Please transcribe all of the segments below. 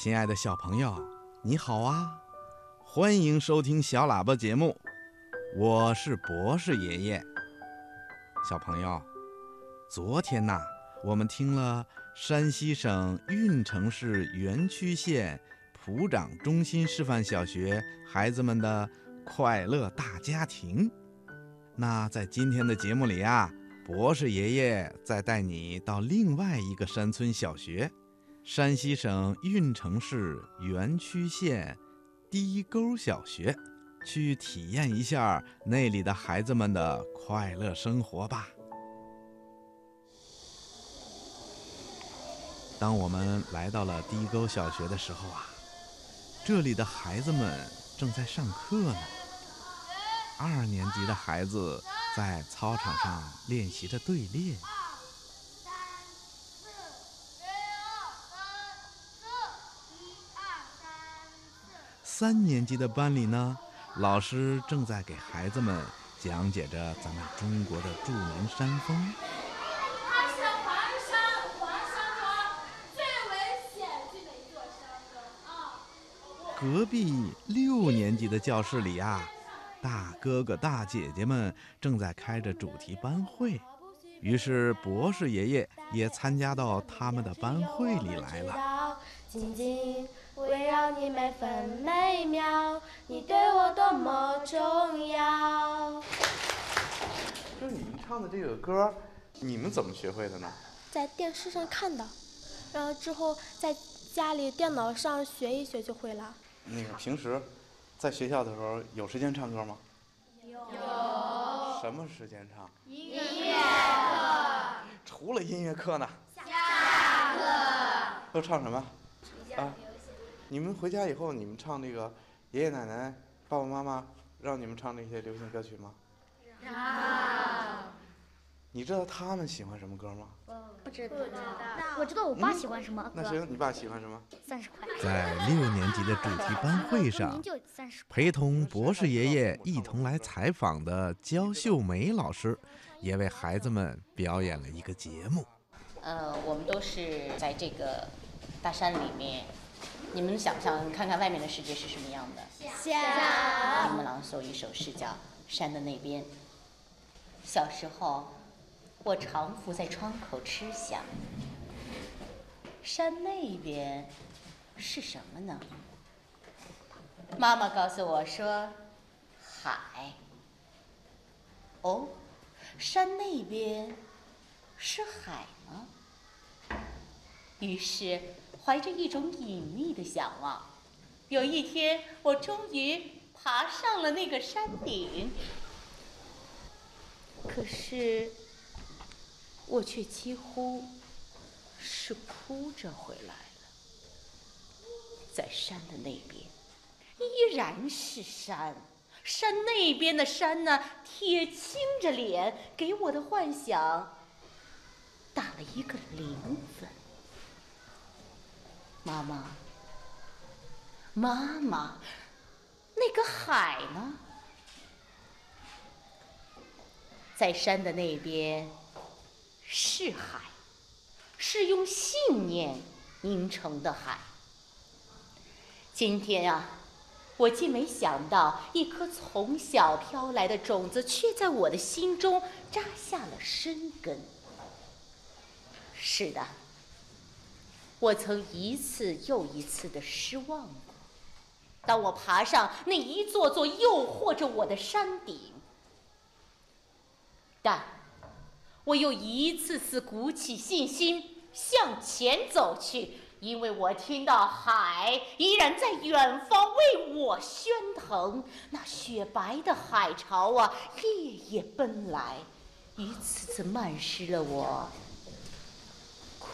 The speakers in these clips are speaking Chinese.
亲爱的小朋友，你好啊！欢迎收听小喇叭节目，我是博士爷爷。小朋友，昨天呐，我们听了山西省运城市垣曲县普长中心示范小学孩子们的快乐大家庭。那在今天的节目里啊，博士爷爷再带你到另外一个山村小学——山西省运城市垣曲县低沟小学，去体验一下那里的孩子们的快乐生活吧。当我们来到了低沟小学的时候啊，这里的孩子们正在上课呢。二年级的孩子在操场上练习着队列。三年级的班里呢，老师正在给孩子们讲解着咱们中国的著名山峰。它是黄山，黄山庄最为险峻的一座山峰啊。隔壁六年级的教室里呀。大哥哥、大姐姐们正在开着主题班会，于是博士爷爷也参加到他们的班会里来了。你每分每秒，你对我多么重要。就是你们唱的这个歌，你们怎么学会的呢？在电视上看的，然后之后在家里电脑上学一学就会了。那个平时。在学校的时候有时间唱歌吗？有。什么时间唱？音乐课。除了音乐课呢？下课。都唱什么？啊？你们回家以后，你们唱那个爷爷奶奶、爸爸妈妈让你们唱那些流行歌曲吗？让。你知道他们喜欢什么歌吗？不知道。我知道我爸喜欢什么歌。那行，你爸喜欢什么？三十块。在六年级的主题班会上，陪同博士爷爷一同来采访的焦秀梅老师，也为孩子们表演了一个节目。呃，我们都是在这个大山里面，你们想不想看看外面的世界是什么样的？想。你们朗诵一首诗叫《山的那边》。小时候。我常伏在窗口痴想，山那边是什么呢？妈妈告诉我说，海。哦，山那边是海吗？于是怀着一种隐秘的想望，有一天我终于爬上了那个山顶。可是。我却几乎是哭着回来了，在山的那边，依然是山，山那边的山呢，铁青着脸，给我的幻想打了一个零分。妈妈，妈妈，那个海呢？在山的那边。是海，是用信念凝成的海。今天啊，我竟没想到，一颗从小飘来的种子，却在我的心中扎下了深根。是的，我曾一次又一次的失望过。当我爬上那一座座诱惑着我的山顶，但。我又一次次鼓起信心向前走去，因为我听到海依然在远方为我喧腾。那雪白的海潮啊，夜夜奔来，一次次漫湿了我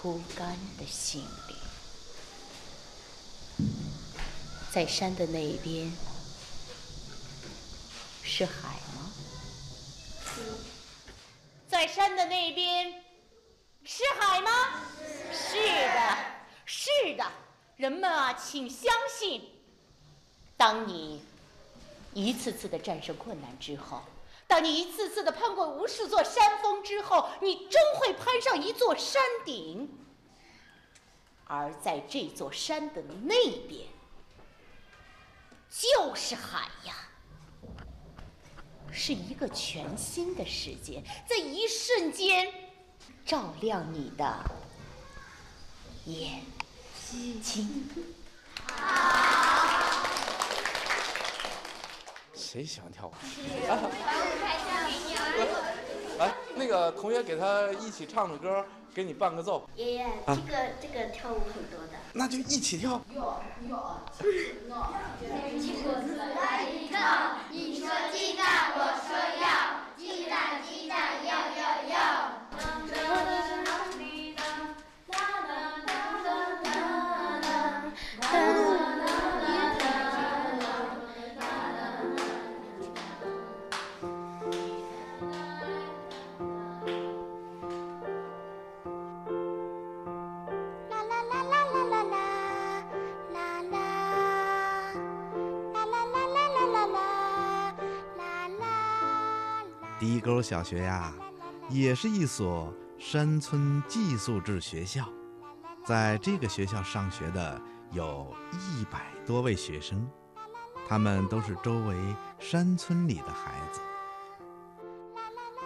枯干的心灵。在山的那边，是海吗？在山的那边，是海吗？是的，是的。人们啊，请相信，当你一次次的战胜困难之后，当你一次次的攀过无数座山峰之后，你终会攀上一座山顶。而在这座山的那边，就是海呀，是一个全新的世界，在一瞬间照亮你的眼睛。谁喜欢跳舞？来，那个同学给他一起唱唱歌，给你伴个奏。爷爷，这个这个跳舞很多的。那就一起跳。沟小学呀，也是一所山村寄宿制学校。在这个学校上学的有一百多位学生，他们都是周围山村里的孩子。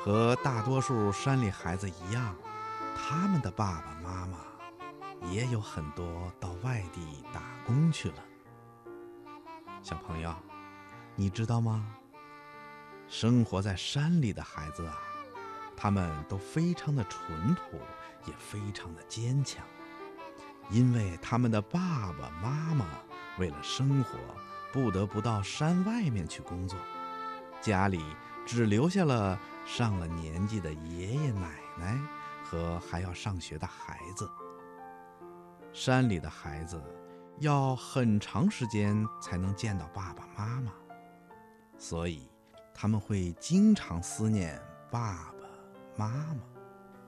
和大多数山里孩子一样，他们的爸爸妈妈也有很多到外地打工去了。小朋友，你知道吗？生活在山里的孩子啊，他们都非常的淳朴，也非常的坚强，因为他们的爸爸妈妈为了生活，不得不到山外面去工作，家里只留下了上了年纪的爷爷奶奶和还要上学的孩子。山里的孩子要很长时间才能见到爸爸妈妈，所以他们会经常思念爸爸妈妈，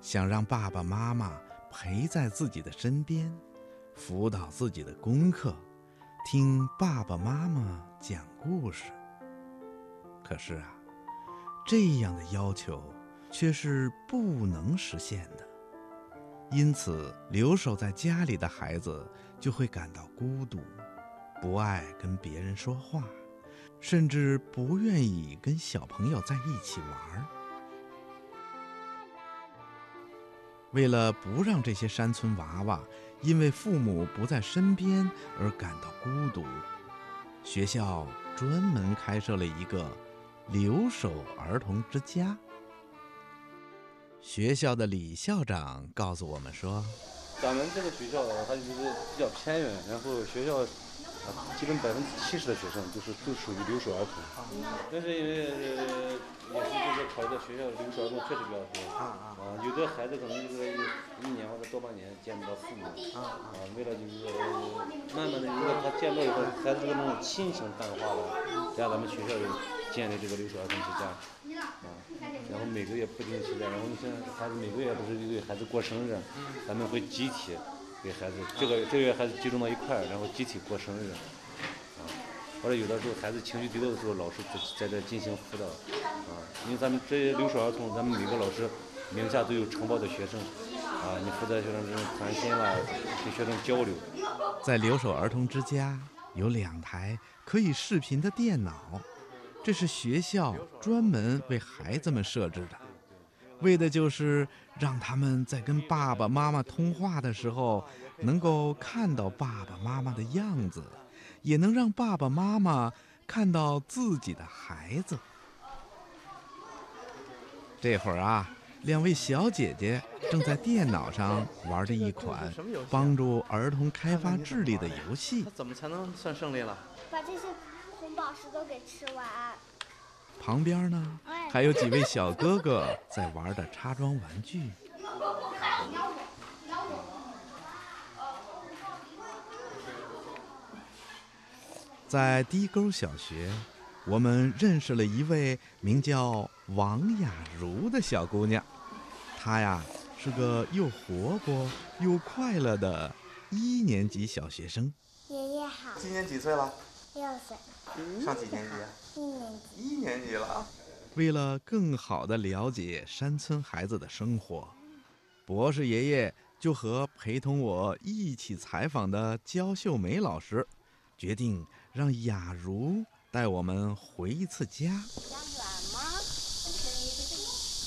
想让爸爸妈妈陪在自己的身边，辅导自己的功课，听爸爸妈妈讲故事。可是啊，这样的要求却是不能实现的。因此，留守在家里的孩子就会感到孤独，不爱跟别人说话，甚至不愿意跟小朋友在一起玩儿。为了不让这些山村娃娃因为父母不在身边而感到孤独，学校专门开设了一个留守儿童之家。学校的李校长告诉我们说。咱们这个学校它就是比较偏远，然后学校，基本百分之七十的学生就是都属于留守儿童。那是因为呃，也是就是考虑到学校留守儿童确实比较多啊，有的孩子可能就是一年或者多半年见不到父母啊，为了就是慢慢的，如果他见到以后，孩子这个那种亲情淡化了，在咱们学校里建立这个留守儿童之家。啊，然后每个月不定期的，然后你像孩子每个月不是给孩子过生日，咱们会集体给孩子，这个这个月孩子集中到一块儿，然后集体过生日，啊，或者有的时候孩子情绪低落的时候，老师在这进行辅导，啊，因为咱们这些留守儿童，咱们每个老师名下都有承包的学生，啊，你负责学生这种谈心啦，跟学生交流。在留守儿童之家有两台可以视频的电脑。这是学校专门为孩子们设置的，为的就是让他们在跟爸爸妈妈通话的时候，能够看到爸爸妈妈的样子，也能让爸爸妈妈看到自己的孩子。这会儿啊，两位小姐姐正在电脑上玩着一款帮助儿童开发智力的游戏。怎么才能算胜利了？把这些。红宝石都给吃完。旁边呢，还有几位小哥哥在玩的插装玩具。在低沟小学，我们认识了一位名叫王雅茹的小姑娘。她呀，是个又活泼又快乐的一年级小学生。爷爷好。今年几岁了？六岁。上几年级？一年级。一年级了。为了更好地了解山村孩子的生活，博士爷爷就和陪同我一起采访的焦秀梅老师，决定让雅茹带我们回一次家。家远吗？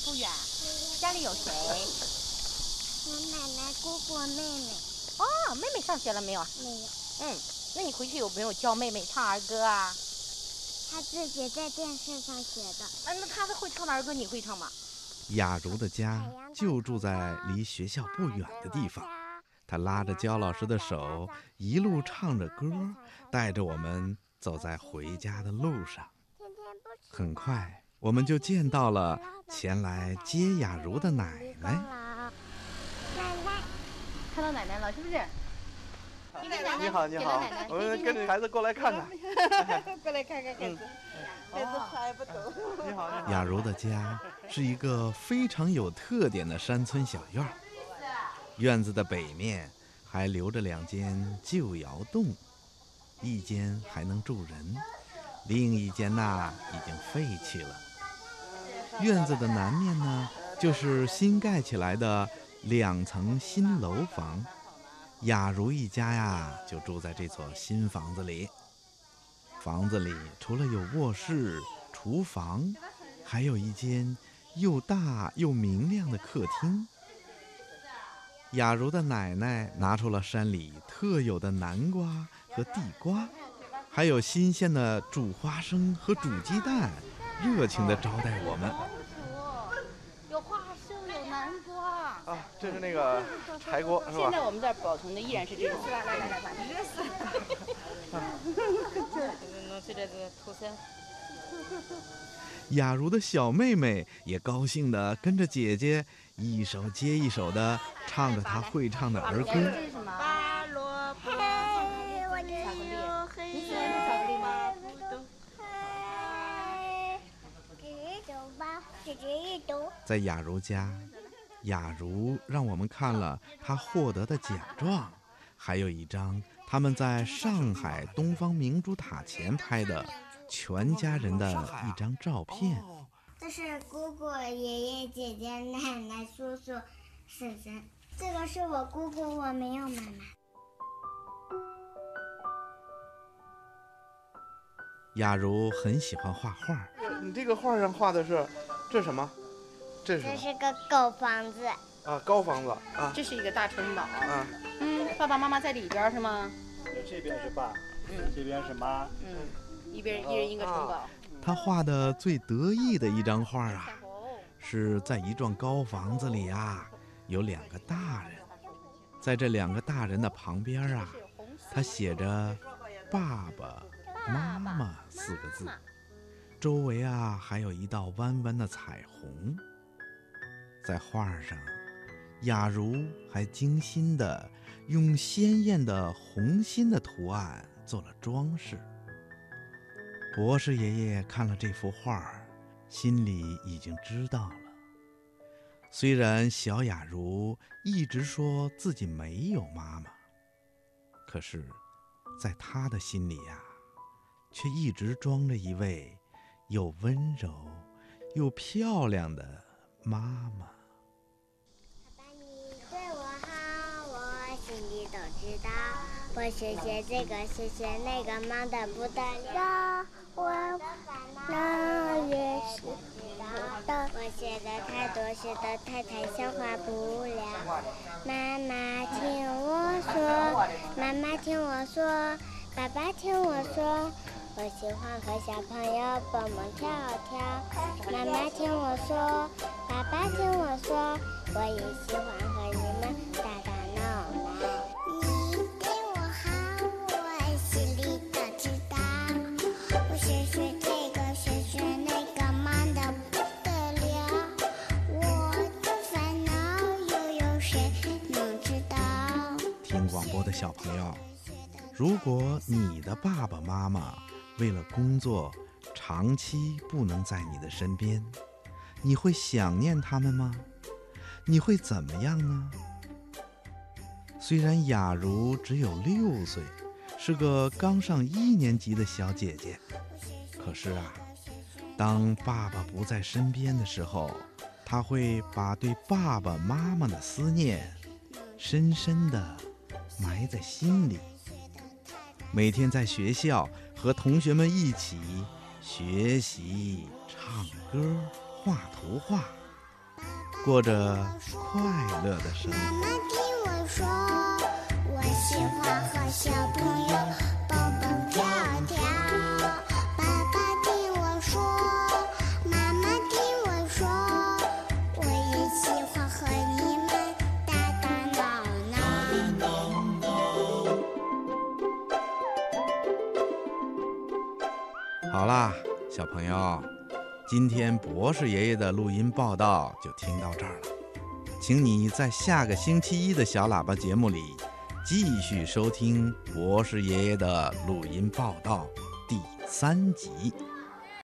不远。家里有谁？我奶奶、姑姑、妹妹。哦，妹妹上学了没有？没有。嗯，那你回去有没有教妹妹唱儿歌啊？她自己在电视上学的。嗯，那她会唱的儿歌，你会唱吗？雅茹的家就住在离学校不远的地方，她拉着焦老师的手，一路唱着歌，带着我们走在回家的路上。很快，我们就见到了前来接雅茹的奶奶。奶奶，看到奶奶了，是不是？你给奶奶你好，你好我们跟着孩子过来看看。过来看看孩子，孩子还不懂。你好，你好。雅茹的家是一个非常有特点的山村小院儿，院子的北面还留着两间旧窑洞，一间还能住人，另一间呐已经废弃了。院子的南面呢，就是新盖起来的两层新楼房，雅茹一家呀就住在这所新房子里。房子里除了有卧室、厨房，还有一间又大又明亮的客厅。雅茹的奶奶拿出了山里特有的南瓜和地瓜，还有新鲜的煮花生和煮鸡蛋，热情地招待我们。有花生，有南瓜。啊，这是那个 柴锅是吧？现在我们这儿保存的依然是这种。来来来来，热死。土参。雅茹的小妹妹也高兴地跟着姐姐一首接一首地唱着她会唱的儿歌。这是什么？拔萝卜，嘿，我这有黑你喜欢吃巧克力吗？嘿，这一朵吧，这这一朵。在雅茹家，雅茹让我们看了她获得的奖状，还有一张他们在上海东方明珠塔前拍的全家人的一张照片。哦这是姑姑、爷爷、姐姐、奶奶、叔叔、婶婶。这个是我姑姑，我没有妈妈。雅茹很喜欢画画，你这个画上画的是，这是什么？这是？这是个狗房子，啊，高房子啊这是一个大城堡。啊！嗯，爸爸妈妈在里边儿是吗？这边是爸，这边是妈。嗯，一边一人一个城堡。他画的最得意的一张画啊，是在一幢高房子里啊，有两个大人，在这两个大人的旁边啊，他写着“爸爸妈妈”四个字，周围啊还有一道弯弯的彩虹。在画上，雅茹还精心的用鲜艳的红心的图案做了装饰。博士爷爷看了这幅画，心里已经知道了。虽然小雅茹一直说自己没有妈妈，可是，在他的心里呀、却一直装着一位又温柔又漂亮的妈妈。爸爸你对我好，我心里都知道。我学学这个，学学那个，忙得不得了。我那也是不的。我学的太多，写的太太消化不了。妈妈听我说，妈妈听我说，爸爸听我说。我喜欢和小朋友蹦蹦跳跳。妈妈听我说，爸爸听我说，我也喜欢和你们打打闹闹。你对我好，我心里都知道。我学学这个，学学那个，忙得不得了。我的烦恼又有谁能知道？听广播的小朋友，如果你的爸爸妈妈为了工作长期不能在你的身边，你会想念他们吗？你会怎么样呢？虽然雅茹只有六岁，是个刚上一年级的小姐姐，可是啊，当爸爸不在身边的时候，她会把对爸爸妈妈的思念深深地埋在心里。每天在学校和同学们一起学习、唱歌、画图画，过着快乐的生活。妈妈听我说，我喜欢和小朋友蹦蹦跳跳。爸爸听我说，妈妈听我说，我也喜欢和你们打打闹闹。好啦，小朋友，今天博士爷爷的录音报道就听到这儿了，请你在下个星期一的小喇叭节目里继续收听博士爷爷的录音报道第三集。